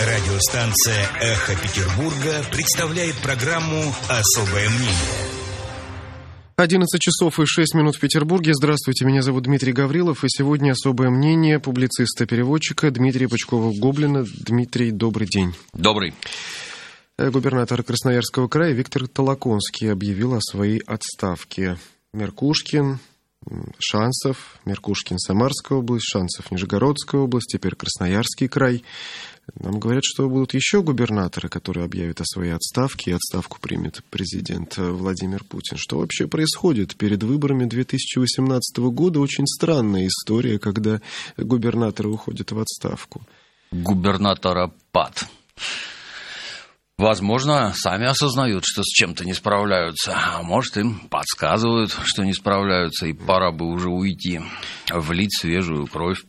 Радиостанция «Эхо Петербурга» представляет программу «Особое мнение». 11 часов и 6 минут в Петербурге. Здравствуйте, меня зовут Дмитрий Гаврилов, и сегодня особое мнение публициста-переводчика Дмитрия Пучкова-Гоблина. Дмитрий, добрый день. Добрый. Э, губернатор Красноярского края Виктор Толоконский объявил о своей отставке. Меркушкин, Шансов, Меркушкин, Самарская область, Шансов, Нижегородская область, теперь Красноярский край. Нам говорят, что будут еще губернаторы, которые объявят о своей отставке, и отставку примет президент Владимир Путин. Что вообще происходит перед выборами 2018 года? Очень странная история, когда губернаторы уходят в отставку. Губернатора пад. Возможно, сами осознают, что с чем-то не справляются, а может им подсказывают, что не справляются, и пора бы уже уйти, влить свежую кровь.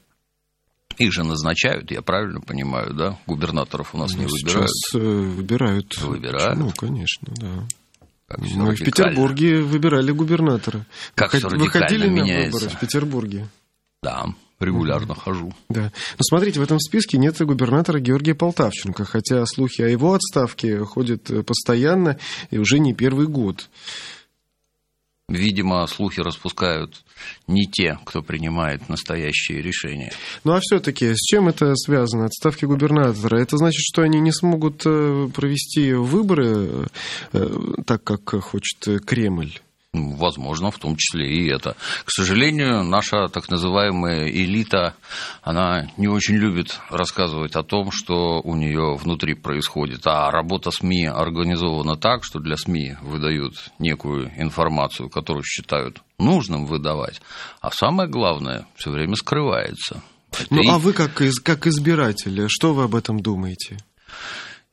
Их же назначают, я правильно понимаю, да? Губернаторов у нас ну, не выбирают. Сейчас э, выбирают. Выбирают? Ну, конечно, да. Как ну, в Петербурге выбирали губернатора. Как Выход... Выходили меняется. на выборы в Петербурге. Да, регулярно хожу. Да. Но смотрите, в этом списке нет губернатора Георгия Полтавченко, хотя слухи о его отставке ходят постоянно и уже не первый год. Видимо, слухи распускают не те, кто принимает настоящие решения. Ну а все-таки с чем это связано? Отставки губернатора? Это значит, что они не смогут э, провести выборы э, так, как хочет Кремль? Возможно, в том числе и это. К сожалению, наша так называемая элита, она не очень любит рассказывать о том, что у нее внутри происходит. А работа СМИ организована так, что для СМИ выдают некую информацию, которую считают нужным выдавать. А самое главное, все время скрывается. Ну, и... а вы как, как избиратель, что вы об этом думаете?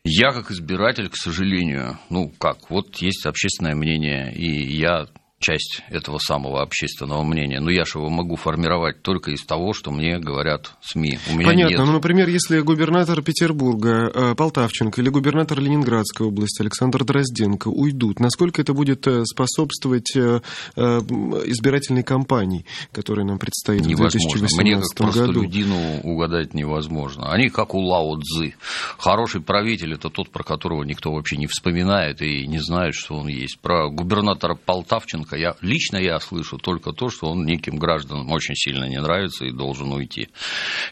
Я как избиратель, к сожалению, ну как, вот есть общественное мнение, и я часть этого самого общественного мнения. Но я же его могу формировать только из того, что мне говорят СМИ. У меня Понятно. Нет... Ну, например, если губернатор Петербурга э, Полтавченко или губернатор Ленинградской области Александр Дрозденко уйдут, насколько это будет э, способствовать э, избирательной кампании, которая нам предстоит невозможно. в 2018 Мне как году? простолюдину угадать невозможно. Они как у Лао Цзы. Хороший правитель – это тот, про которого никто вообще не вспоминает и не знает, что он есть. Про губернатора Полтавченко Лукашенко, я, лично я слышу только то, что он неким гражданам очень сильно не нравится и должен уйти.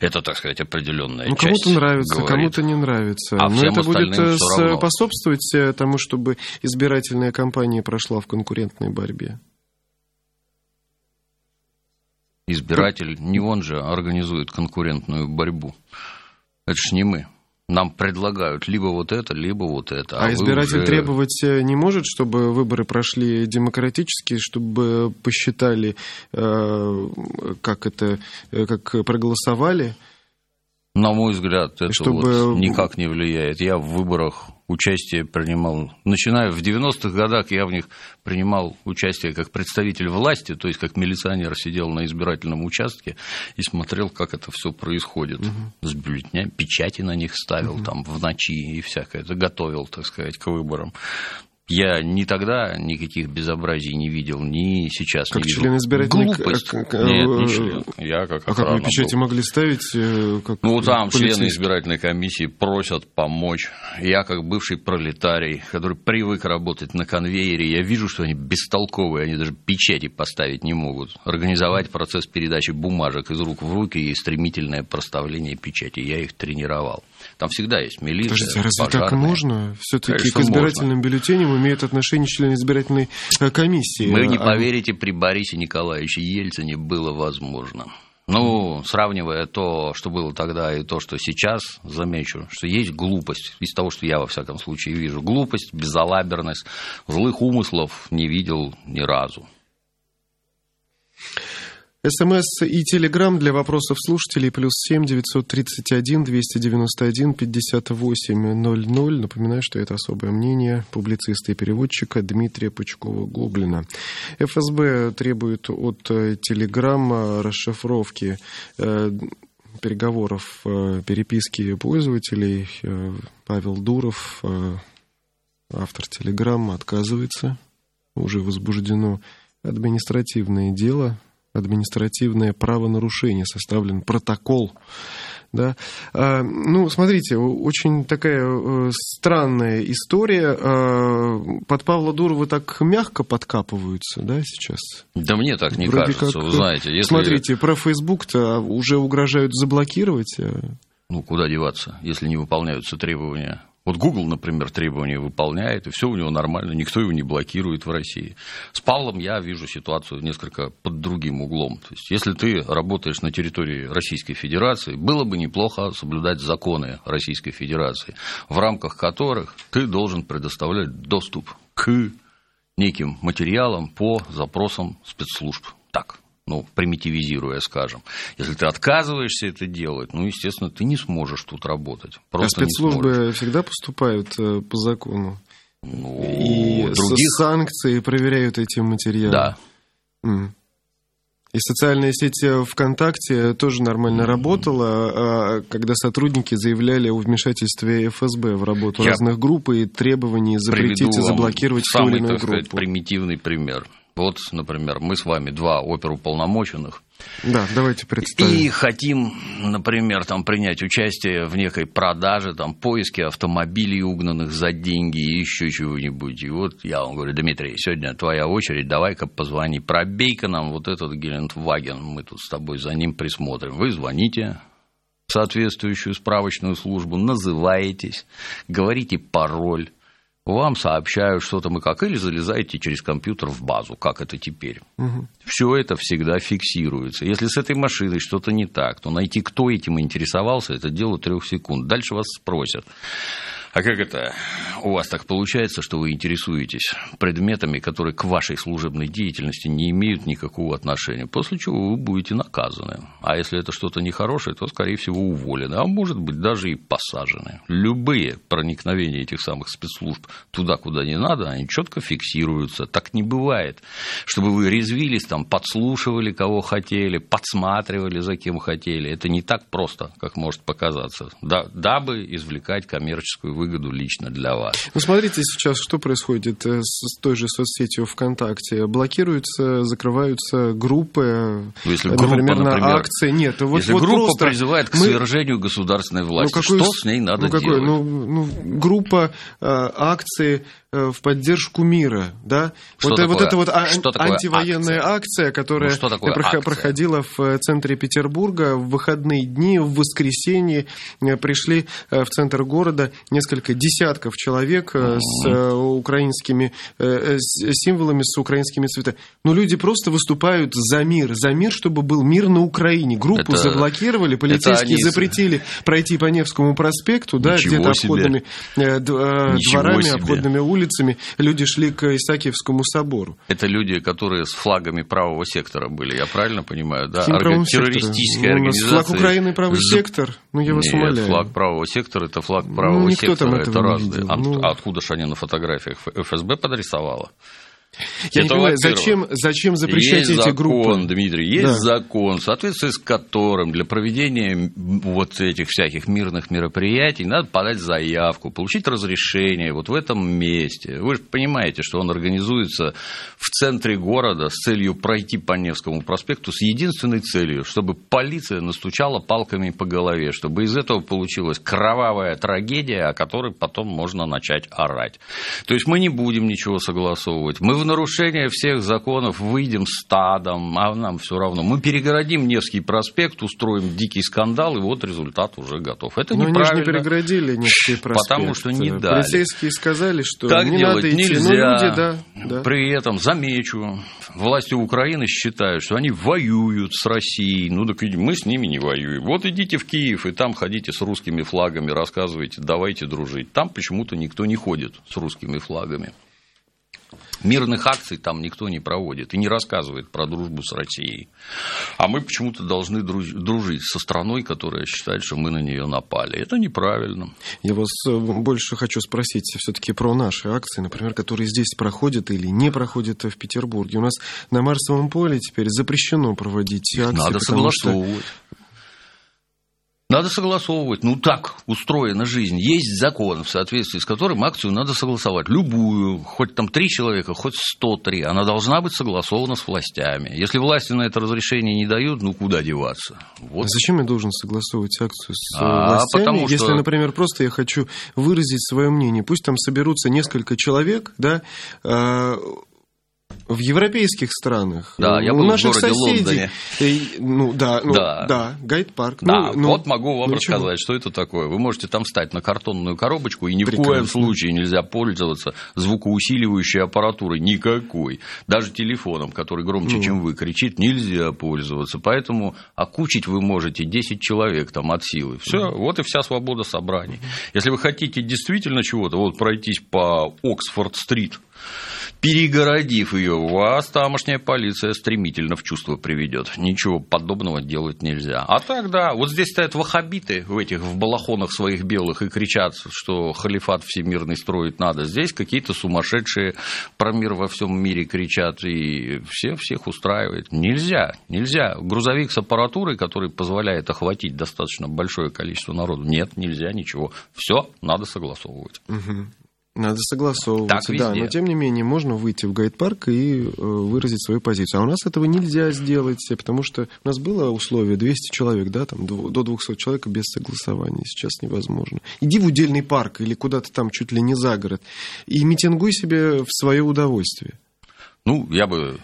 Это, так сказать, определенная ну, часть. Кому-то нравится, кому-то не нравится. А Но это будет э, способствовать э, тому, чтобы избирательная кампания прошла в конкурентной борьбе. Избиратель, не он же организует конкурентную борьбу. Это ж не мы нам предлагают либо вот это, либо вот это. А, а избиратель уже... требовать э, не может, чтобы выборы прошли демократически, чтобы посчитали, э, как это, э, как проголосовали? На мой взгляд, это чтобы... вот никак не влияет. Я в выборах участие принимал, начиная в 90-х годах, я в них принимал участие как представитель власти, то есть как милиционер сидел на избирательном участке и смотрел, как это все происходит. Угу. С бюллетнями, печати на них ставил угу. там в ночи и всякое, это готовил, так сказать, к выборам. Я ни тогда никаких безобразий не видел, ни сейчас как не видел. член избирательной Глупость. Как, Нет, не член. Я как А как вы печати был. могли ставить? Э, как ну, там члены избирательной комиссии просят помочь. Я, как бывший пролетарий, который привык работать на конвейере, я вижу, что они бестолковые, они даже печати поставить не могут. Организовать процесс передачи бумажек из рук в руки и стремительное проставление печати. Я их тренировал. Там всегда есть милиция, Подождите, а разве пожарные. так можно? Все-таки к избирательным можно. бюллетеням имеет отношение член избирательной э, комиссии. Вы не а... поверите, при Борисе Николаевиче Ельцине было возможно. Ну, сравнивая то, что было тогда, и то, что сейчас, замечу, что есть глупость, из того, что я, во всяком случае, вижу. Глупость, безалаберность, злых умыслов не видел ни разу. СМС и Телеграм для вопросов слушателей плюс семь девятьсот тридцать один двести девяносто один пятьдесят восемь ноль ноль. Напоминаю, что это особое мнение публициста и переводчика Дмитрия Пучкова-Гоблина. ФСБ требует от э, Телеграма расшифровки э, переговоров, э, переписки пользователей. Павел Дуров, автор Телеграмма, отказывается. Уже возбуждено административное дело административное правонарушение, составлен протокол да. А, ну, смотрите, очень такая э, странная история. А, под Павла Дурова так мягко подкапываются, да, сейчас? Да мне так не Вроде кажется, как, вы знаете. Если... Смотрите, про Facebook-то уже угрожают заблокировать. А ну, куда деваться, если не выполняются требования вот Google, например, требования выполняет, и все у него нормально, никто его не блокирует в России. С Павлом я вижу ситуацию несколько под другим углом. То есть, если ты работаешь на территории Российской Федерации, было бы неплохо соблюдать законы Российской Федерации, в рамках которых ты должен предоставлять доступ к неким материалам по запросам спецслужб. Так, ну, примитивизируя, скажем. Если ты отказываешься это делать, ну, естественно, ты не сможешь тут работать. А Просто а спецслужбы всегда поступают э, по закону? Ну, и других... санкции проверяют эти материалы? Да. Mm. И социальная сеть э, ВКонтакте тоже нормально mm-hmm. работала, а, когда сотрудники заявляли о вмешательстве ФСБ в работу Я разных групп и требовании запретить и заблокировать ту или иную группу. Сказать, примитивный пример. Вот, например, мы с вами два оперуполномоченных. Да, давайте представим. И хотим, например, там, принять участие в некой продаже, там, поиске автомобилей, угнанных за деньги и еще чего-нибудь. И вот я вам говорю, Дмитрий, сегодня твоя очередь, давай-ка позвони, пробей-ка нам вот этот Гелендваген, мы тут с тобой за ним присмотрим. Вы звоните, соответствующую справочную службу, называетесь, говорите пароль, вам сообщают что там и как, или залезаете через компьютер в базу, как это теперь. Угу. Все это всегда фиксируется. Если с этой машиной что-то не так, то найти, кто этим интересовался, это дело трех секунд. Дальше вас спросят. А как это у вас так получается, что вы интересуетесь предметами, которые к вашей служебной деятельности не имеют никакого отношения, после чего вы будете наказаны. А если это что-то нехорошее, то, скорее всего, уволены, а может быть, даже и посажены. Любые проникновения этих самых спецслужб туда, куда не надо, они четко фиксируются. Так не бывает, чтобы вы резвились, там, подслушивали, кого хотели, подсматривали, за кем хотели. Это не так просто, как может показаться, дабы извлекать коммерческую выгоду лично для вас. Ну, смотрите сейчас, что происходит э, с той же соцсетью ВКонтакте. Блокируются, закрываются группы, ну, если группа, например, на акции. Нет, вот, если вот группа просто призывает к мы... свержению государственной власти, ну, какой... что с ней надо ну, какой... делать? Ну, ну, группа э, акции в поддержку мира, да? Что вот, такое, вот эта вот а, что такое антивоенная акция, акция которая ну, такое акция? проходила в э, центре Петербурга в выходные дни, в воскресенье э, пришли в центр города несколько десятков человек mm-hmm. с украинскими символами, с украинскими цветами. Но люди просто выступают за мир, за мир, чтобы был мир на Украине. Группу это, заблокировали, полицейские они... запретили пройти по Невскому проспекту, да, где-то обходными дворами, себе. обходными улицами улицами люди шли к Исаакиевскому собору. Это люди, которые с флагами правого сектора были, я правильно понимаю? Да, Орга... террористическая ну, организация. Флаг Украины правый сектор, ну я вас Нет, умоляю. флаг правого сектора это флаг ну, правого ну, сектора, это разные. А, ну... а откуда же они на фотографиях ФСБ подрисовала? Я не понимаю, зачем, зачем запрещать есть эти закон, группы? Дмитрий, есть да. закон, в соответствии с которым для проведения вот этих всяких мирных мероприятий надо подать заявку, получить разрешение вот в этом месте. Вы же понимаете, что он организуется в центре города с целью пройти по Невскому проспекту с единственной целью, чтобы полиция настучала палками по голове, чтобы из этого получилась кровавая трагедия, о которой потом можно начать орать. То есть мы не будем ничего согласовывать. Мы в нарушение всех законов выйдем стадом, а нам все равно. Мы перегородим Невский проспект, устроим дикий скандал, и вот результат уже готов. Это Но неправильно. они же не перегородили Невский проспект. Потому что не дали. Полицейские сказали, что так не делать надо идти. нельзя. Но люди, да, да. При этом, замечу, власти Украины считают, что они воюют с Россией. Ну, так мы с ними не воюем. Вот идите в Киев, и там ходите с русскими флагами, рассказывайте, давайте дружить. Там почему-то никто не ходит с русскими флагами. Мирных акций там никто не проводит и не рассказывает про дружбу с Россией. А мы почему-то должны дружить со страной, которая считает, что мы на нее напали. Это неправильно. Я вас э, больше хочу спросить все-таки про наши акции, например, которые здесь проходят или не проходят в Петербурге. У нас на Марсовом поле теперь запрещено проводить акции. Надо согласовывать. Что Надо согласовывать. Ну, так устроена жизнь. Есть закон, в соответствии с которым акцию надо согласовать. Любую, хоть там три человека, хоть 103. Она должна быть согласована с властями. Если власти на это разрешение не дают, ну, куда деваться? Вот. А зачем я должен согласовывать акцию с а, властями, потому если, например, просто я хочу выразить свое мнение? Пусть там соберутся несколько человек, да, а, в европейских странах. Да, я был в городе соседей, Лондоне. Ну да, ну, да. да, гайд-парк. Да, ну, вот могу вам ну, рассказать, что это такое. Вы можете там встать на картонную коробочку, и ни Прекрасно. в коем случае нельзя пользоваться звукоусиливающей аппаратурой никакой. Даже телефоном, который громче, ну. чем вы, кричит, нельзя пользоваться. Поэтому окучить вы можете 10 человек там от силы. Все, ну. вот и вся свобода собраний. Если вы хотите действительно чего-то, вот пройтись по Оксфорд-стрит, перегородив ее, вас тамошняя полиция стремительно в чувство приведет. Ничего подобного делать нельзя. А так, да, вот здесь стоят вахабиты в этих в балахонах своих белых и кричат, что халифат всемирный строить надо. Здесь какие-то сумасшедшие про мир во всем мире кричат, и все всех устраивает. Нельзя, нельзя. Грузовик с аппаратурой, который позволяет охватить достаточно большое количество народу, нет, нельзя, ничего. Все надо согласовывать. Надо согласовываться, да, но тем не менее можно выйти в гайд-парк и э, выразить свою позицию. А у нас этого нельзя сделать, потому что у нас было условие 200 человек, да, там до 200 человек без согласования, сейчас невозможно. Иди в удельный парк или куда-то там чуть ли не за город и митингуй себе в свое удовольствие. Ну, я бы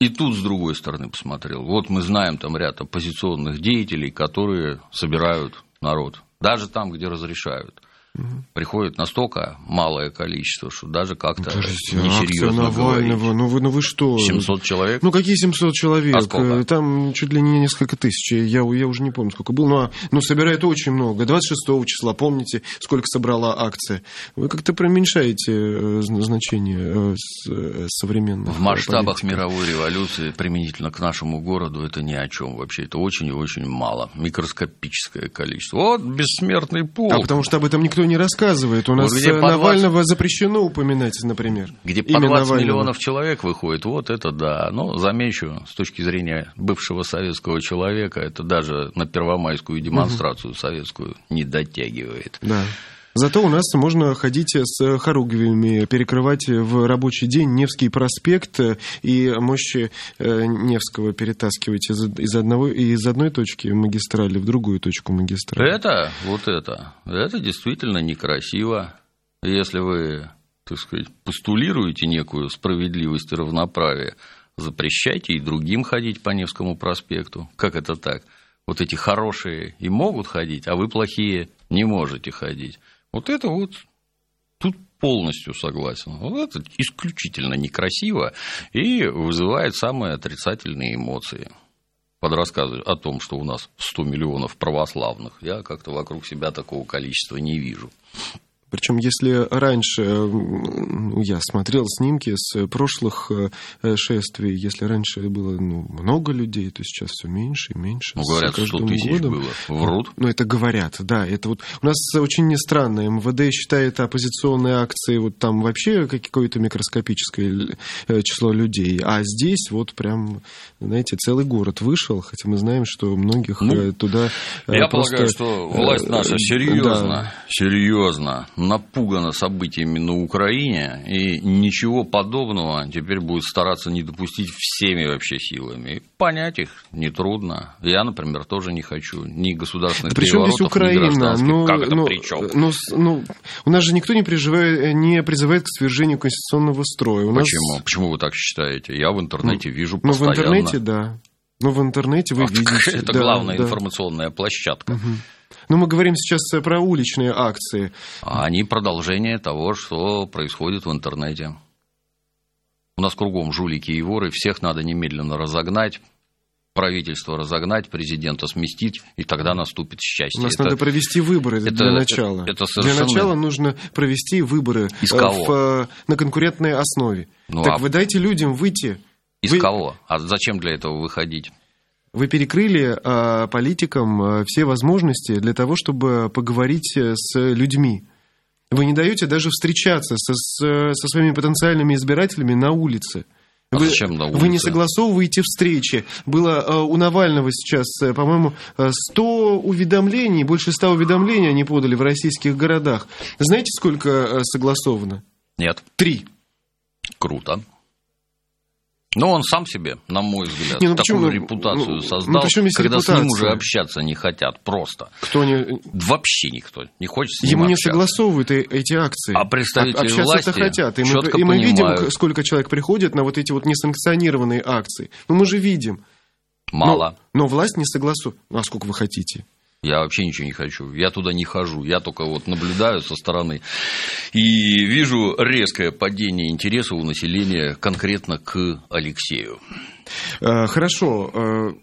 и тут с другой стороны посмотрел. Вот мы знаем там ряд оппозиционных деятелей, которые собирают народ, даже там, где разрешают угу. приходит настолько малое количество, что даже как-то несерьезно Навального, говорить. ну вы, ну вы что? 700 человек? Ну какие 700 человек? А сколько? Там чуть ли не несколько тысяч, я, я уже не помню, сколько было, но, но собирает очень много. 26 числа, помните, сколько собрала акция? Вы как-то преуменьшаете э, значение э, э, современного. В масштабах политики. мировой революции применительно к нашему городу это ни о чем вообще. Это очень и очень мало. Микроскопическое количество. Вот бессмертный пол. А потому что об этом никто никто не рассказывает. У нас вот где Навального 20... запрещено упоминать, например. Где по 20 Навального. миллионов человек выходит, вот это да. Но замечу, с точки зрения бывшего советского человека, это даже на первомайскую демонстрацию угу. советскую не дотягивает. Да. Зато у нас можно ходить с хоругвями, перекрывать в рабочий день Невский проспект и мощи э, Невского перетаскивать из, из, одного, из одной точки магистрали в другую точку магистрали. Это, вот это, это действительно некрасиво. Если вы, так сказать, постулируете некую справедливость и равноправие, запрещайте и другим ходить по Невскому проспекту. Как это так? Вот эти хорошие и могут ходить, а вы плохие не можете ходить. Вот это вот тут полностью согласен. Вот это исключительно некрасиво и вызывает самые отрицательные эмоции. Под рассказы о том, что у нас 100 миллионов православных, я как-то вокруг себя такого количества не вижу. Причем, если раньше, ну, я смотрел снимки с прошлых э, шествий, если раньше было ну, много людей, то сейчас все меньше и меньше. Ну, говорят, 100 тысяч годом. было. Врут? Ну, это говорят, да. Это вот у нас очень странно. МВД считает оппозиционные акции вот там вообще какое-то микроскопическое э, число людей. А здесь вот прям, знаете, целый город вышел, хотя мы знаем, что многих ну, э, туда Я просто... полагаю, что власть наша серьезно, да. серьезно напугана событиями на Украине, и ничего подобного теперь будет стараться не допустить всеми вообще силами. И понять их нетрудно. Я, например, тоже не хочу ни государственных да переворотов, здесь Украина? ни гражданских. Ну, как это ну, при чем? Ну, ну, у нас же никто не, призывает, не призывает к свержению конституционного строя. У Почему? Нас... Почему вы так считаете? Я в интернете ну, вижу постоянно. Ну, в интернете, да. Ну, в интернете вы а видите. Это да, главная да. информационная площадка. Угу. Но мы говорим сейчас про уличные акции. Они продолжение того, что происходит в интернете. У нас кругом жулики и воры, всех надо немедленно разогнать, правительство разогнать, президента сместить, и тогда наступит счастье. У нас это, надо провести выборы это, для начала. Это, это совершенно... Для начала нужно провести выборы Из кого? В, э, на конкурентной основе. Ну, так а... вы дайте людям выйти. Из вы... кого? А зачем для этого выходить? Вы перекрыли э, политикам э, все возможности для того, чтобы поговорить э, с людьми. Вы не даете даже встречаться со, с, со своими потенциальными избирателями на улице. А вы, зачем на улице? Вы не согласовываете встречи. Было э, у Навального сейчас, э, по-моему, 100 уведомлений, больше 100 уведомлений они подали в российских городах. Знаете, сколько согласовано? Нет. Три. Круто. Но он сам себе, на мой взгляд, не, ну, такую почему? репутацию ну, создал, ну, когда репутация? с ним уже общаться не хотят просто. Кто не... Вообще никто не хочет с ним Ему общаться. не согласовывают эти акции. А представители общаться власти хотят. И мы, и мы видим, сколько человек приходит на вот эти вот несанкционированные акции. Ну, мы же видим. Мало. Но, но власть не согласует. Ну, а сколько вы хотите? Я вообще ничего не хочу. Я туда не хожу. Я только вот наблюдаю со стороны и вижу резкое падение интереса у населения конкретно к Алексею. Э, хорошо.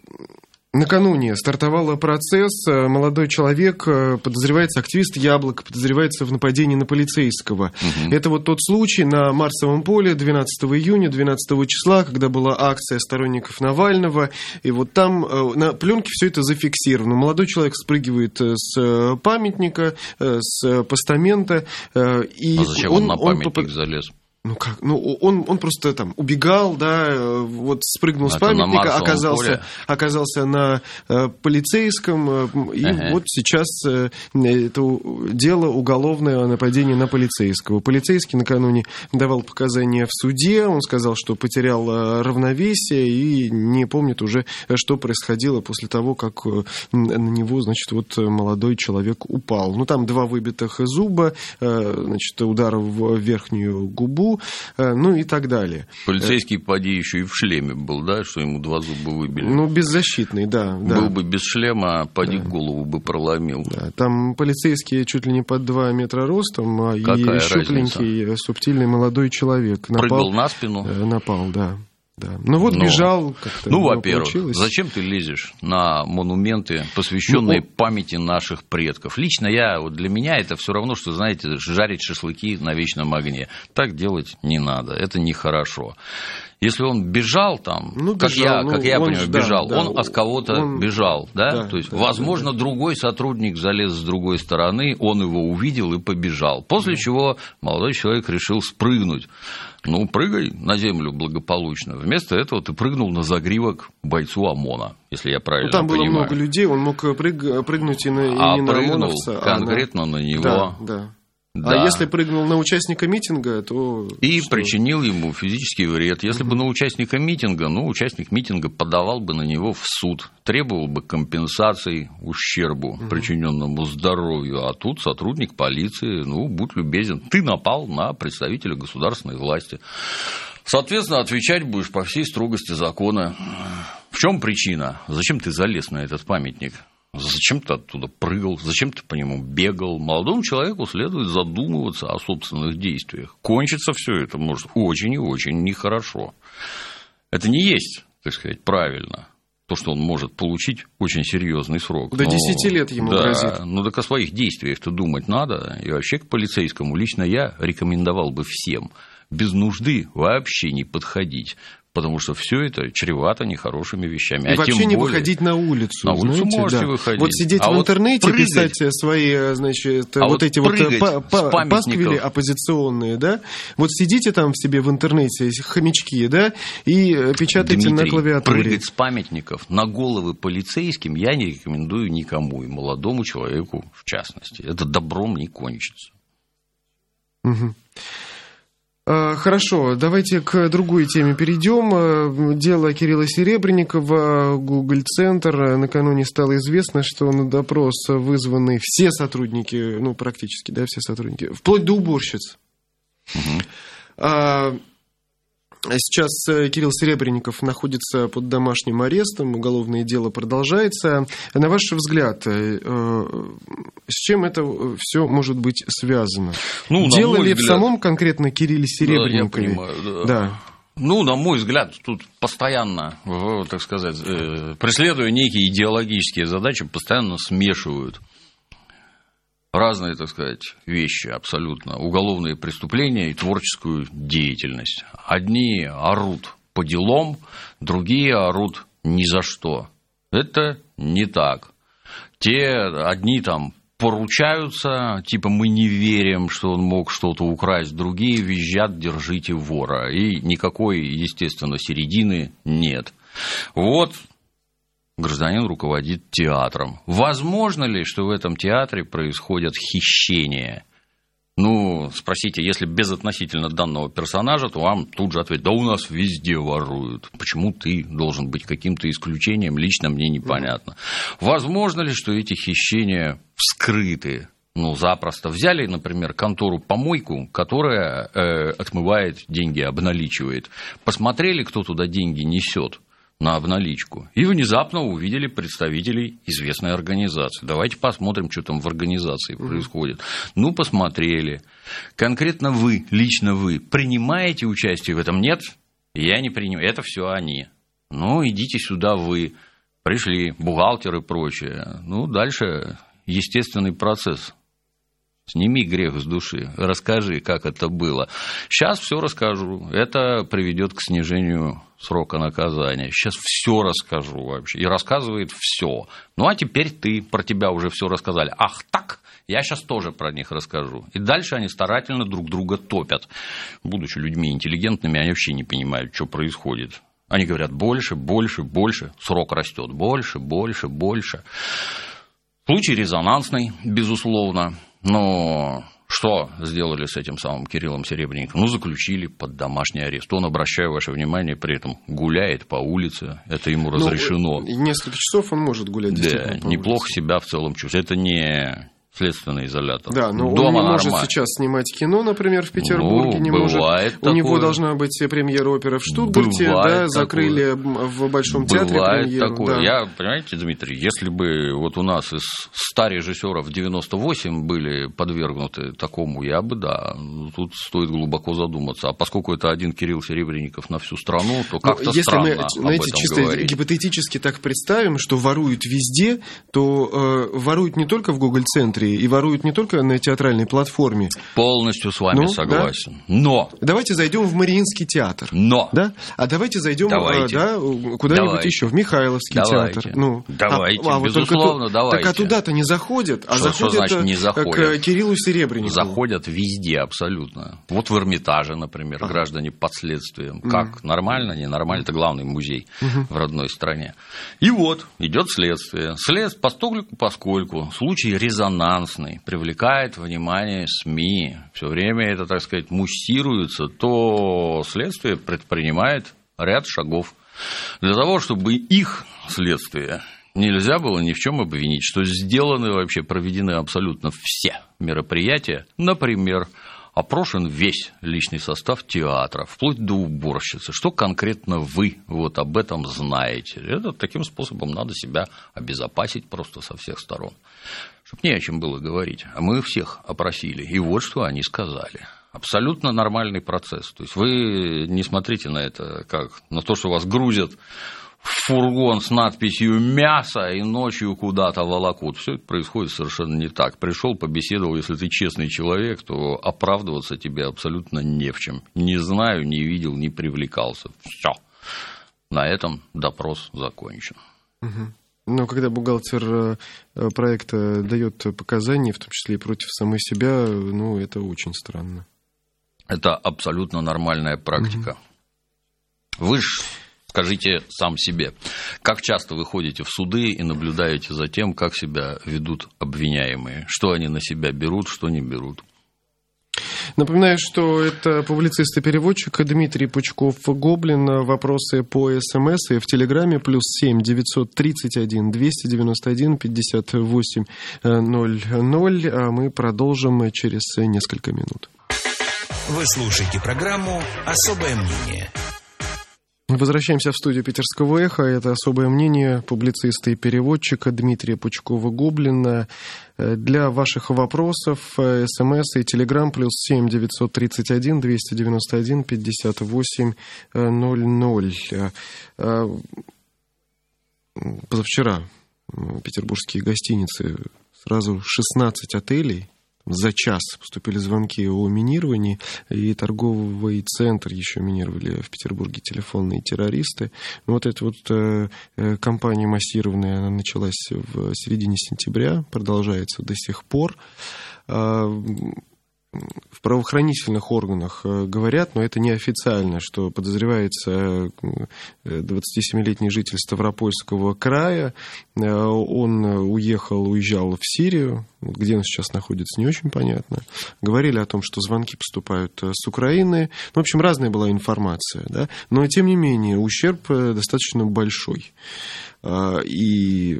Э, Накануне стартовал процесс. Молодой человек, э, подозревается активист Яблок, подозревается в нападении на полицейского. Угу. Это вот тот случай на Марсовом поле 12 июня, 12 числа, когда была акция сторонников Навального. И вот там э, на пленке все это зафиксировано. Молодой человек спрыгивает э, с памятника, с постамента. И а зачем он, он на памятник он... залез? Ну как? Ну он, он просто там убегал, да, вот спрыгнул Это с памятника, оказался, оказался на э, полицейском, э, и ага. вот сейчас э, это дело уголовное о нападении на полицейского. Полицейский накануне давал показания в суде, он сказал, что потерял э, равновесие и не помнит уже, что происходило после того, как э, на него, значит, вот молодой человек упал. Ну там два выбитых зуба, э, значит, удар в верхнюю губу, Э, ну и так далее. Полицейский, поди, еще и в шлеме был, да, что ему два зуба выбили. Ну, беззащитный, да. Был да. бы без шлема, поди, да. голову бы проломил. Да, там полицейские чуть ли не под 2 метра ростом, а Какая и щупленький, разница? субтильный молодой человек. Напал, Прыгал на спину? Э, напал, да. Да. Ну вот Но, бежал. Ну, во-первых, зачем ты лезешь на монументы, посвященные ну, памяти наших предков? Лично я, вот для меня это все равно, что, знаете, жарить шашлыки на вечном огне. Так делать не надо, это нехорошо. Если он бежал там, ну, бежал, как я, ну, как я понимаю, же, бежал, да, он да, от кого-то он... бежал, да? да То есть, да, возможно, да, другой сотрудник залез с другой стороны, он его увидел и побежал. После да. чего молодой человек решил спрыгнуть. Ну, прыгай на землю благополучно. Вместо этого ты прыгнул на загривок бойцу ОМОНа, если я правильно ну, там понимаю. было много людей, он мог прыг... прыгнуть и на, и а не на ОМОНовца. конкретно а на... на него. Да, да. А да. А если прыгнул на участника митинга, то... И что? причинил ему физический вред. Если угу. бы на участника митинга, ну, участник митинга подавал бы на него в суд, требовал бы компенсации ущербу, угу. причиненному здоровью. А тут сотрудник полиции, ну, будь любезен, ты напал на представителя государственной власти. Соответственно, отвечать будешь по всей строгости закона. В чем причина? Зачем ты залез на этот памятник? Зачем ты оттуда прыгал, зачем ты по нему бегал? Молодому человеку следует задумываться о собственных действиях. Кончится все это может очень и очень нехорошо. Это не есть, так сказать, правильно. То, что он может получить очень серьезный срок. До но, 10 лет ему да, грозит. Ну так о своих действиях-то думать надо. И вообще к полицейскому лично я рекомендовал бы всем без нужды вообще не подходить потому что все это чревато нехорошими вещами. И а вообще не более... выходить на улицу. На улицу знаете, можете да. выходить. Вот сидеть а в интернете, вот писать свои, значит, а вот, вот эти вот э, пасквили оппозиционные, да? Вот сидите там в себе в интернете, хомячки, да, и э, печатайте Дмитрий, на клавиатуре. прыгать с памятников на головы полицейским я не рекомендую никому, и молодому человеку в частности. Это добром не кончится. Угу. Э, хорошо, давайте к другой теме перейдем. Э, дело Кирилла Серебренникова, Google Центр. Накануне стало известно, что на допрос вызваны все сотрудники, ну, практически, да, все сотрудники, вплоть до уборщиц. Угу. Сейчас э, Кирилл Серебренников находится под домашним арестом, уголовное дело продолжается. На ваш взгляд, э, э, с чем это все может быть связано? Ну, Дело ли взгляд... в самом конкретно Кирилле Серебренникове? Да, я понимаю, да. да. Ну, на мой взгляд, тут постоянно, так сказать, преследуя некие идеологические задачи, постоянно смешивают разные, так сказать, вещи абсолютно. Уголовные преступления и творческую деятельность. Одни орут по делам, другие орут ни за что. Это не так. Те одни там поручаются, типа мы не верим, что он мог что-то украсть, другие визжат, держите вора. И никакой, естественно, середины нет. Вот гражданин руководит театром. Возможно ли, что в этом театре происходят хищения? Ну, спросите, если безотносительно данного персонажа, то вам тут же ответят, да у нас везде воруют. Почему ты должен быть каким-то исключением, лично мне непонятно. Возможно ли, что эти хищения вскрыты? Ну, запросто. Взяли, например, контору-помойку, которая э, отмывает деньги, обналичивает. Посмотрели, кто туда деньги несет на обналичку. И внезапно увидели представителей известной организации. Давайте посмотрим, что там в организации угу. происходит. Ну, посмотрели. Конкретно вы, лично вы, принимаете участие в этом? Нет, я не принимаю. Это все они. Ну, идите сюда вы. Пришли бухгалтер и прочее. Ну, дальше естественный процесс. Сними грех с души, расскажи, как это было. Сейчас все расскажу. Это приведет к снижению срока наказания. Сейчас все расскажу вообще. И рассказывает все. Ну а теперь ты, про тебя уже все рассказали. Ах так, я сейчас тоже про них расскажу. И дальше они старательно друг друга топят. Будучи людьми интеллигентными, они вообще не понимают, что происходит. Они говорят больше, больше, больше. Срок растет больше, больше, больше. Случай резонансный, безусловно. Но что сделали с этим самым Кириллом Серебренником? Ну, заключили под домашний арест. Он, обращаю ваше внимание, при этом гуляет по улице, это ему ну, разрешено. Ну, несколько часов он может гулять. Да, неплохо себя в целом чувствует. Это не следственный изолятор. Да, но Дома он не может сейчас снимать кино, например, в Петербурге, ну, не может. Такое. У него должна быть премьера оперы в Штутгарте, бывает да, закрыли такое. в Большом бывает театре премьеру. Такое. Да. Я, понимаете, Дмитрий, если бы вот у нас из 100 режиссеров 98 были подвергнуты такому, я бы, да, тут стоит глубоко задуматься. А поскольку это один Кирилл Серебренников на всю страну, то как-то если странно мы, знаете, чисто говорить. гипотетически так представим, что воруют везде, то э, воруют не только в Google-центре, и воруют не только на театральной платформе. Полностью с вами ну, согласен. Да? Но. Давайте зайдем в Мариинский театр. Но. Да? А давайте зайдем давайте. Да, куда-нибудь еще, в Михайловский давайте. театр. Ну, давайте, а, а, безусловно, вот давайте. Так а туда-то не заходят, а что, заходят что значит, не заходят? к Кириллу Серебренникову. Заходят везде абсолютно. Вот в Эрмитаже, например, ага. граждане под следствием. Mm. Как? Нормально, ненормально? Это главный музей mm-hmm. в родной стране. И вот, идет следствие. Следствие, постольку, поскольку случай резонанс резонансный, привлекает внимание СМИ, все время это, так сказать, муссируется, то следствие предпринимает ряд шагов для того, чтобы их следствие нельзя было ни в чем обвинить, что сделаны вообще, проведены абсолютно все мероприятия, например, опрошен весь личный состав театра, вплоть до уборщицы. Что конкретно вы вот об этом знаете? Это таким способом надо себя обезопасить просто со всех сторон чтобы не о чем было говорить. А мы всех опросили, и вот что они сказали. Абсолютно нормальный процесс. То есть вы не смотрите на это как на то, что вас грузят в фургон с надписью «мясо» и ночью куда-то волокут. Все это происходит совершенно не так. Пришел, побеседовал, если ты честный человек, то оправдываться тебе абсолютно не в чем. Не знаю, не видел, не привлекался. Все. На этом допрос закончен. Угу. Но когда бухгалтер э, э, проекта дает показания, в том числе и против самой себя, ну, это очень странно. Это абсолютно нормальная практика. Угу. Вы же скажите сам себе, как часто вы ходите в суды и наблюдаете за тем, как себя ведут обвиняемые, что они на себя берут, что не берут. Напоминаю, что это публицист и переводчик Дмитрий Пучков-Гоблин. Вопросы по СМС и в Телеграме плюс семь девятьсот тридцать один двести девяносто один пятьдесят восемь ноль ноль. А мы продолжим через несколько минут. Вы слушаете программу «Особое мнение». Возвращаемся в студию Питерского эха. Это особое мнение публициста и переводчика Дмитрия Пучкова-Гоблина. Для ваших вопросов смс и телеграм плюс семь девятьсот тридцать один двести девяносто один пятьдесят восемь ноль ноль. Позавчера петербургские гостиницы сразу 16 отелей за час поступили звонки о минировании, и торговый центр еще минировали в Петербурге телефонные террористы. Вот эта вот э, э, кампания массированная, она началась в середине сентября, продолжается до сих пор. А, в правоохранительных органах э, говорят, но это неофициально, что подозревается 27-летний э, житель Ставропольского края. Он уехал, уезжал в Сирию, где он сейчас находится, не очень понятно. Говорили о том, что звонки поступают с Украины. Ну, в общем, разная была информация, да? но тем не менее ущерб достаточно большой. А, и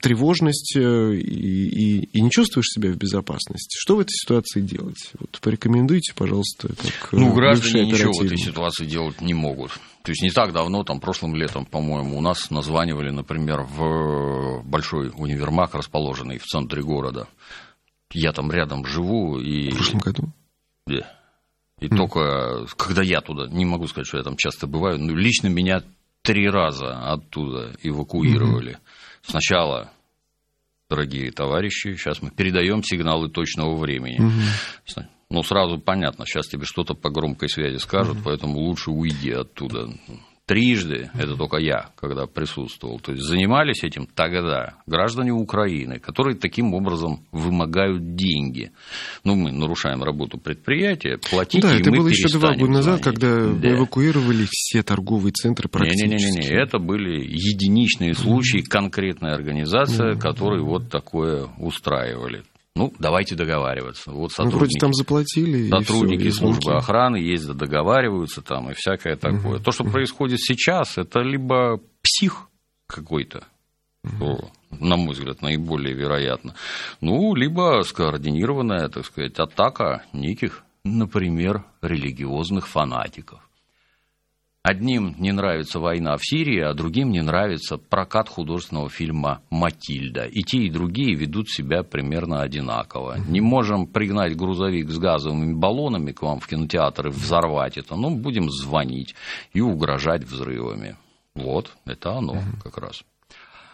тревожность, э, и, и, и не чувствуешь себя в безопасности. Что в этой ситуации делать? Вот порекомендуйте, пожалуйста, как Ну, граждане ничего в этой ситуации делать не могут. То есть не так давно, там, прошлым летом, по-моему, у нас названивали, например, в большой универмаг, расположенный в центре города. Я там рядом живу. И... В прошлом году? Да. И mm. только когда я туда, не могу сказать, что я там часто бываю, но лично меня три раза оттуда эвакуировали. Mm-hmm. Сначала, дорогие товарищи, сейчас мы передаем сигналы точного времени. Mm-hmm. Ну, сразу понятно, сейчас тебе что-то по громкой связи скажут, mm-hmm. поэтому лучше уйди оттуда трижды, это только я, когда присутствовал, то есть занимались этим тогда граждане Украины, которые таким образом вымогают деньги. Ну, мы нарушаем работу предприятия, платить Да, это было еще два года назад, когда да. эвакуировали все торговые центры практически. Не-не-не, это были единичные случаи, конкретная организация, которые вот такое устраивали. Ну, давайте договариваться. Вот сотрудники, ну, вроде там заплатили. Сотрудники все, службы охраны ездят, договариваются там и всякое такое. Угу. То, что угу. происходит сейчас, это либо псих какой-то, угу. на мой взгляд, наиболее вероятно, ну, либо скоординированная, так сказать, атака неких, например, религиозных фанатиков. Одним не нравится война в Сирии, а другим не нравится прокат художественного фильма «Матильда». И те, и другие ведут себя примерно одинаково. Не можем пригнать грузовик с газовыми баллонами к вам в кинотеатр и взорвать это, но будем звонить и угрожать взрывами. Вот, это оно как раз.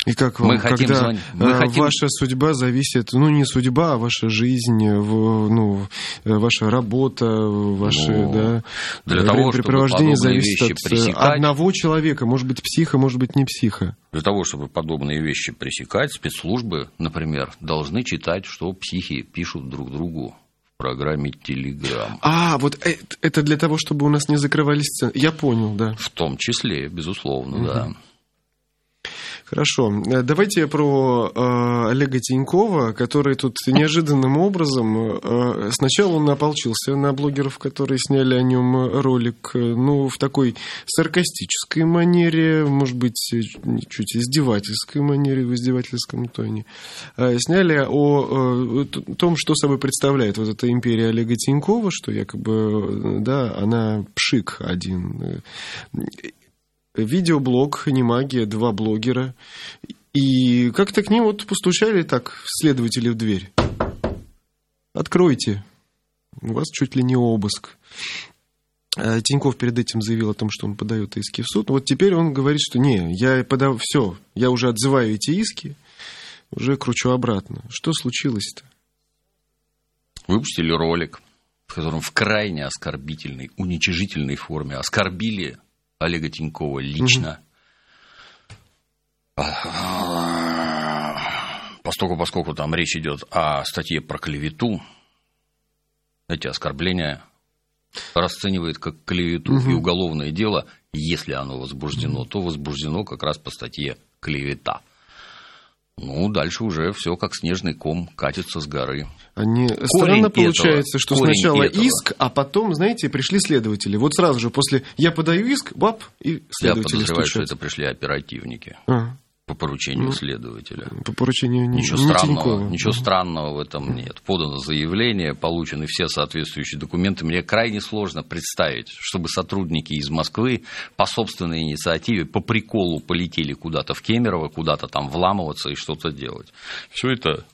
И как вам, мы хотим когда звонить. Мы э, хотим... ваша судьба зависит, ну не судьба, а ваша жизнь, ну, ваша работа, ваши, ну, да, для того, чтобы зависит от пресекать, одного человека, может быть психа, может быть не психа. Для того, чтобы подобные вещи пресекать, спецслужбы, например, должны читать, что психи пишут друг другу программе Telegram. А, вот это для того, чтобы у нас не закрывались цены. Я понял, да. В том числе, безусловно, угу. да. Хорошо. Э, давайте про э, Олега Тинькова, который тут неожиданным образом... Э, сначала он ополчился на блогеров, которые сняли о нем ролик, э, ну, в такой саркастической манере, может быть, чуть издевательской манере, в издевательском тоне. Э, сняли о э, том, что собой представляет вот эта империя Олега Тинькова, что якобы, да, она пшик один видеоблог «Не магия», два блогера. И как-то к ним вот постучали так следователи в дверь. Откройте. У вас чуть ли не обыск. А Тиньков перед этим заявил о том, что он подает иски в суд. Вот теперь он говорит, что не, я подав... все, я уже отзываю эти иски, уже кручу обратно. Что случилось-то? Выпустили ролик, в котором в крайне оскорбительной, уничижительной форме оскорбили Олега Тинькова лично. Угу. Поскольку, поскольку там речь идет о статье про клевету, эти оскорбления расценивает как клевету угу. и уголовное дело, если оно возбуждено, то возбуждено как раз по статье клевета. Ну, дальше уже все как снежный ком катится с горы. Они... Странно получается, что сначала этого. иск, а потом, знаете, пришли следователи. Вот сразу же после «я подаю иск», баб, и следователи Я подозреваю, стучат. что это пришли оперативники. А по поручению ну, следователя. По поручению ничего не странного, Ничего странного в этом нет. Подано заявление, получены все соответствующие документы. Мне крайне сложно представить, чтобы сотрудники из Москвы по собственной инициативе, по приколу полетели куда-то в Кемерово, куда-то там вламываться и что-то делать. Все это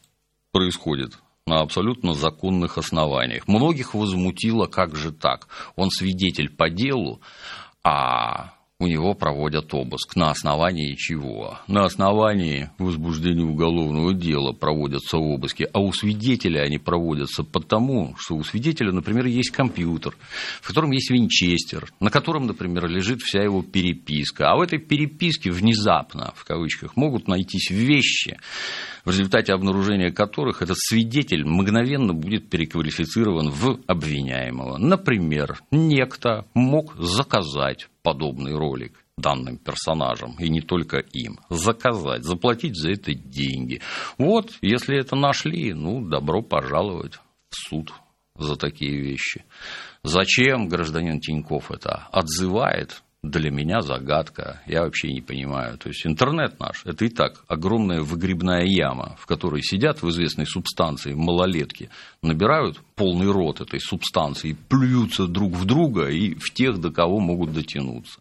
происходит на абсолютно законных основаниях. Многих возмутило, как же так? Он свидетель по делу, а у него проводят обыск. На основании чего? На основании возбуждения уголовного дела проводятся обыски, а у свидетеля они проводятся потому, что у свидетеля, например, есть компьютер, в котором есть винчестер, на котором, например, лежит вся его переписка. А в этой переписке внезапно, в кавычках, могут найтись вещи, в результате обнаружения которых этот свидетель мгновенно будет переквалифицирован в обвиняемого. Например, некто мог заказать подобный ролик данным персонажам, и не только им, заказать, заплатить за это деньги. Вот, если это нашли, ну, добро пожаловать в суд за такие вещи. Зачем гражданин Тиньков это отзывает, для меня загадка. Я вообще не понимаю. То есть интернет наш – это и так огромная выгребная яма, в которой сидят в известной субстанции малолетки, набирают полный рот этой субстанции, плюются друг в друга и в тех, до кого могут дотянуться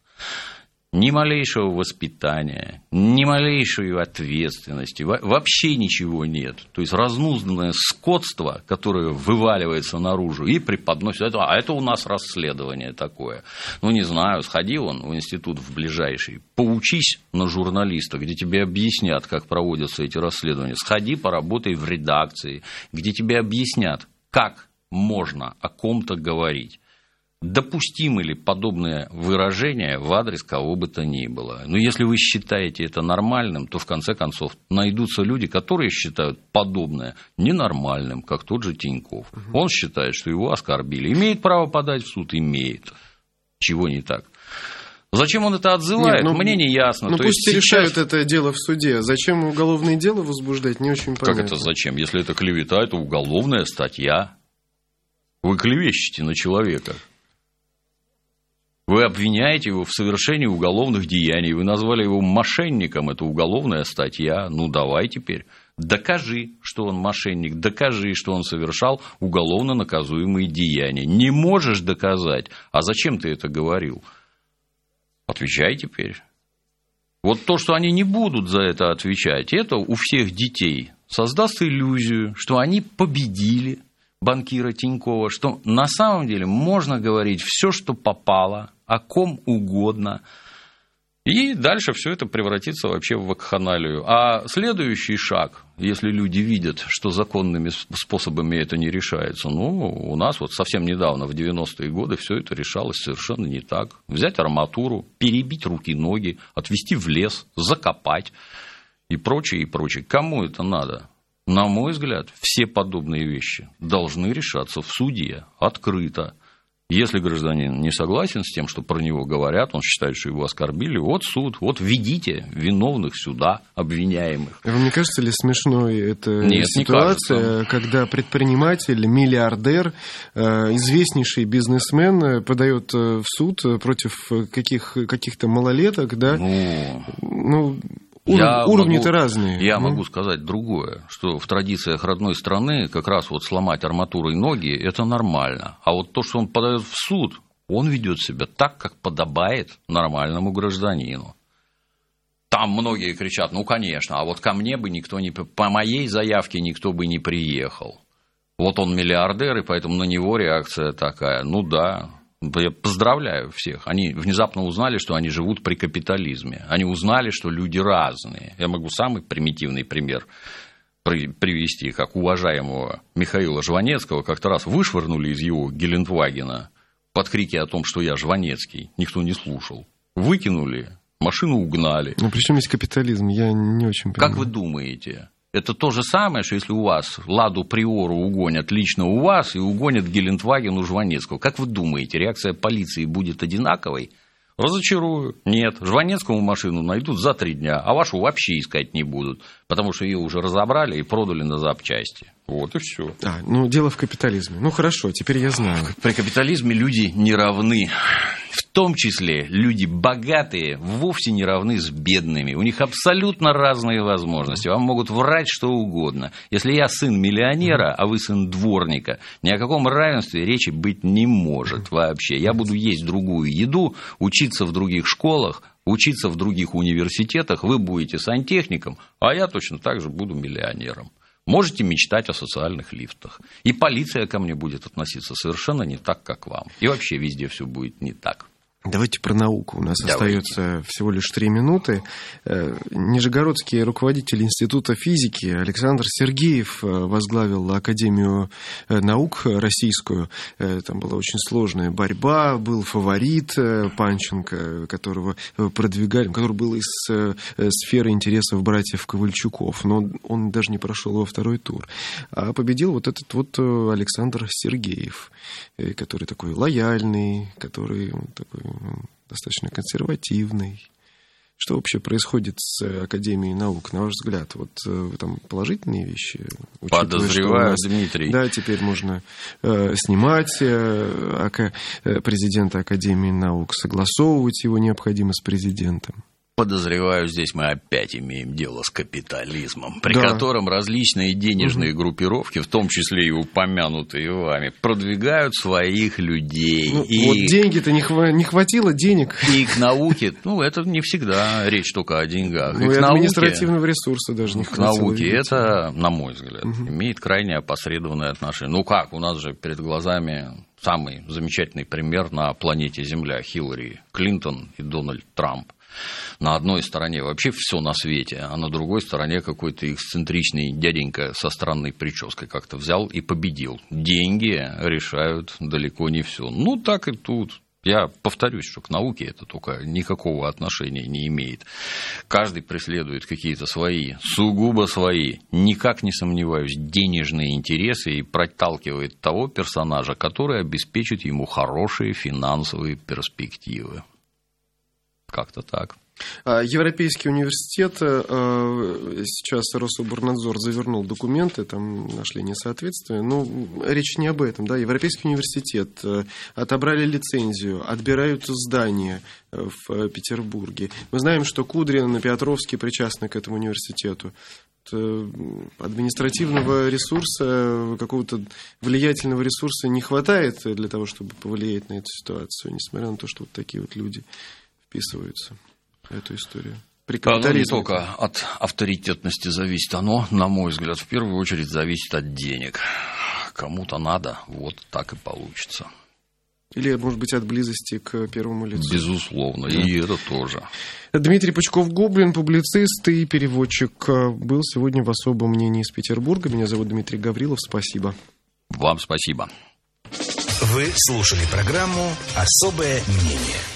ни малейшего воспитания, ни малейшей ответственности, вообще ничего нет. То есть разнузданное скотство, которое вываливается наружу и преподносит, это, а это у нас расследование такое. Ну, не знаю, сходи он в институт в ближайший, поучись на журналиста, где тебе объяснят, как проводятся эти расследования. Сходи, поработай в редакции, где тебе объяснят, как можно о ком-то говорить допустимы ли подобные выражения в адрес кого бы то ни было. Но если вы считаете это нормальным, то в конце концов найдутся люди, которые считают подобное ненормальным, как тот же Тиньков. Угу. Он считает, что его оскорбили. Имеет право подать в суд? Имеет. Чего не так? Зачем он это отзывает, Нет, ну, мне не ясно. Ну, То пусть есть решают сейчас... это дело в суде. Зачем уголовное дело возбуждать, не очень понятно. Как это зачем? Если это клевета, это уголовная статья. Вы клевещете на человека. Вы обвиняете его в совершении уголовных деяний, вы назвали его мошенником, это уголовная статья. Ну, давай теперь. Докажи, что он мошенник, докажи, что он совершал уголовно наказуемые деяния. Не можешь доказать, а зачем ты это говорил? Отвечай теперь. Вот то, что они не будут за это отвечать, это у всех детей создаст иллюзию, что они победили банкира Тинькова, что на самом деле можно говорить все, что попало, о ком угодно. И дальше все это превратится вообще в вакханалию. А следующий шаг, если люди видят, что законными способами это не решается, ну, у нас вот совсем недавно, в 90-е годы, все это решалось совершенно не так. Взять арматуру, перебить руки-ноги, отвезти в лес, закопать и прочее, и прочее. Кому это надо? На мой взгляд, все подобные вещи должны решаться в суде, открыто. Если гражданин не согласен с тем, что про него говорят, он считает, что его оскорбили, вот суд, вот ведите виновных сюда, обвиняемых. Вам не кажется ли смешной эта Нет, ситуация, когда предприниматель, миллиардер, э, известнейший бизнесмен э, подает э, в суд против каких, каких-то малолеток, да? Ну, ну Уровни-то разные. Я ну. могу сказать другое, что в традициях родной страны как раз вот сломать арматурой ноги – это нормально. А вот то, что он подает в суд, он ведет себя так, как подобает нормальному гражданину. Там многие кричат, ну, конечно, а вот ко мне бы никто не... По моей заявке никто бы не приехал. Вот он миллиардер, и поэтому на него реакция такая. Ну да, я поздравляю всех. Они внезапно узнали, что они живут при капитализме. Они узнали, что люди разные. Я могу самый примитивный пример привести, как уважаемого Михаила Жванецкого как-то раз вышвырнули из его Гелендвагена под крики о том, что я Жванецкий. Никто не слушал. Выкинули, машину угнали. Ну, причем есть капитализм, я не очень понимаю. Как вы думаете, это то же самое, что если у вас Ладу Приору угонят лично у вас и угонят Гелендваген у Жванецкого. Как вы думаете, реакция полиции будет одинаковой? Разочарую. Нет, Жванецкому машину найдут за три дня, а вашу вообще искать не будут, потому что ее уже разобрали и продали на запчасти. Вот и все. А, ну, дело в капитализме. Ну, хорошо, теперь я знаю. При капитализме люди не равны. Том числе люди богатые вовсе не равны с бедными. У них абсолютно разные возможности. Вам могут врать что угодно. Если я сын миллионера, а вы сын дворника, ни о каком равенстве речи быть не может вообще. Я буду есть другую еду, учиться в других школах, учиться в других университетах, вы будете сантехником, а я точно так же буду миллионером. Можете мечтать о социальных лифтах. И полиция ко мне будет относиться совершенно не так, как вам. И вообще везде все будет не так. Давайте про науку. У нас Давайте. остается всего лишь три минуты. Э, нижегородский руководитель Института физики Александр Сергеев э, возглавил Академию э, наук российскую. Там была очень сложная борьба. Был фаворит Панченко, которого продвигали, который был из сферы интересов братьев Ковальчуков. Но он даже не прошел во второй тур. А победил вот этот вот Александр Сергеев, который такой лояльный, который такой достаточно консервативный. Что вообще происходит с Академией наук, на ваш взгляд? Вот э, там положительные вещи? Подозреваю, нас, Дмитрий. Да, теперь можно э, снимать э, э, президента Академии наук, согласовывать его необходимо с президентом. Подозреваю, здесь мы опять имеем дело с капитализмом, при да. котором различные денежные угу. группировки, в том числе и упомянутые вами, продвигают своих людей. Ну, и... Вот деньги-то не, хва- не хватило денег. И к науке, ну, это не всегда речь только о деньгах. Ну, и, и административного науке, ресурса даже не хватило. К науке видите. это, на мой взгляд, угу. имеет крайне опосредованное отношение. Ну как, у нас же перед глазами самый замечательный пример на планете Земля Хиллари Клинтон и Дональд Трамп на одной стороне вообще все на свете, а на другой стороне какой-то эксцентричный дяденька со странной прической как-то взял и победил. Деньги решают далеко не все. Ну, так и тут. Я повторюсь, что к науке это только никакого отношения не имеет. Каждый преследует какие-то свои, сугубо свои, никак не сомневаюсь, денежные интересы и проталкивает того персонажа, который обеспечит ему хорошие финансовые перспективы. Как-то так. А, Европейский университет, э, сейчас Рособорнадзор завернул документы, там нашли несоответствие. Ну, речь не об этом, да. Европейский университет э, отобрали лицензию, отбирают здание э, в Петербурге. Мы знаем, что Кудрин и Петровский причастны к этому университету административного ресурса, какого-то влиятельного ресурса не хватает для того, чтобы повлиять на эту ситуацию, несмотря на то, что вот такие вот люди вписываются в эту историю? При оно не только от авторитетности зависит, оно, на мой взгляд, в первую очередь зависит от денег. Кому-то надо, вот так и получится. Или, может быть, от близости к первому лицу. Безусловно, да. и это тоже. Дмитрий Пучков-Гоблин, публицист и переводчик, был сегодня в особом мнении из Петербурга. Меня зовут Дмитрий Гаврилов. Спасибо. Вам спасибо. Вы слушали программу «Особое мнение».